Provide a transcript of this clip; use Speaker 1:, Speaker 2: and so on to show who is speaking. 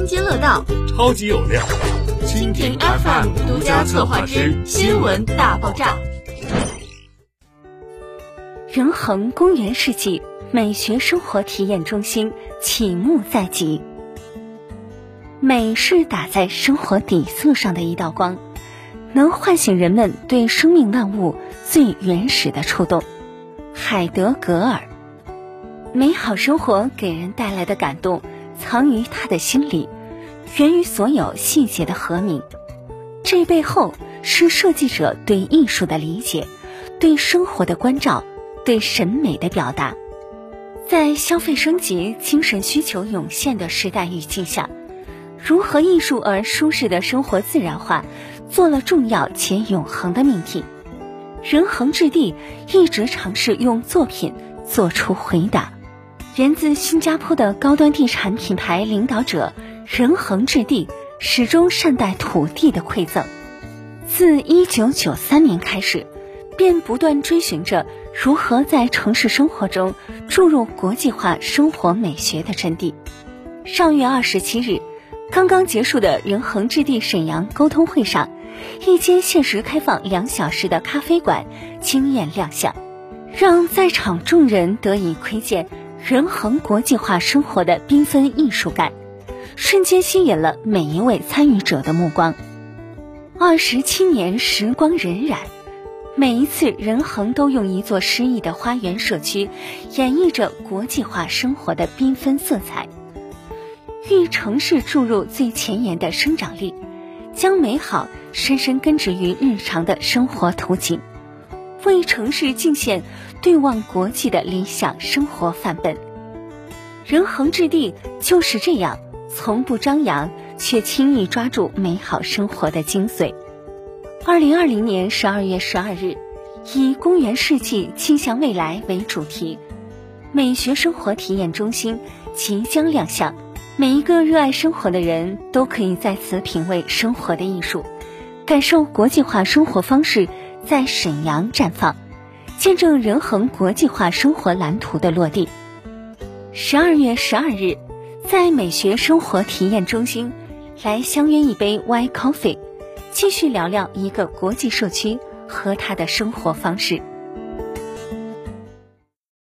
Speaker 1: 津津乐道，
Speaker 2: 超级有料。
Speaker 1: 蜻蜓 FM 独家策划之新闻大爆炸。
Speaker 3: 仁恒公园世纪美学生活体验中心启幕在即。美是打在生活底色上的一道光，能唤醒人们对生命万物最原始的触动。海德格尔，美好生活给人带来的感动，藏于他的心里，源于所有细节的和鸣。这背后是设计者对艺术的理解，对生活的关照，对审美的表达。在消费升级、精神需求涌现的时代语境下。如何艺术而舒适的生活自然化，做了重要且永恒的命题。仁恒置地一直尝试用作品做出回答。源自新加坡的高端地产品牌领导者仁恒置地始终善待土地的馈赠。自1993年开始，便不断追寻着如何在城市生活中注入国际化生活美学的真谛。上月二十七日。刚刚结束的仁恒置地沈阳沟通会上，一间限时开放两小时的咖啡馆惊艳亮相，让在场众人得以窥见仁恒国际化生活的缤纷艺术感，瞬间吸引了每一位参与者的目光。二十七年时光荏苒，每一次仁恒都用一座诗意的花园社区，演绎着国际化生活的缤纷色彩。为城市注入最前沿的生长力，将美好深深根植于日常的生活图景，为城市尽显对望国际的理想生活范本。仁恒置地就是这样，从不张扬，却轻易抓住美好生活的精髓。二零二零年十二月十二日，以“公园世纪，倾向未来”为主题，美学生活体验中心即将亮相。每一个热爱生活的人都可以在此品味生活的艺术，感受国际化生活方式在沈阳绽放，见证仁恒国际化生活蓝图的落地。十二月十二日，在美学生活体验中心，来相约一杯 Y Coffee，继续聊聊一个国际社区和他的生活方式。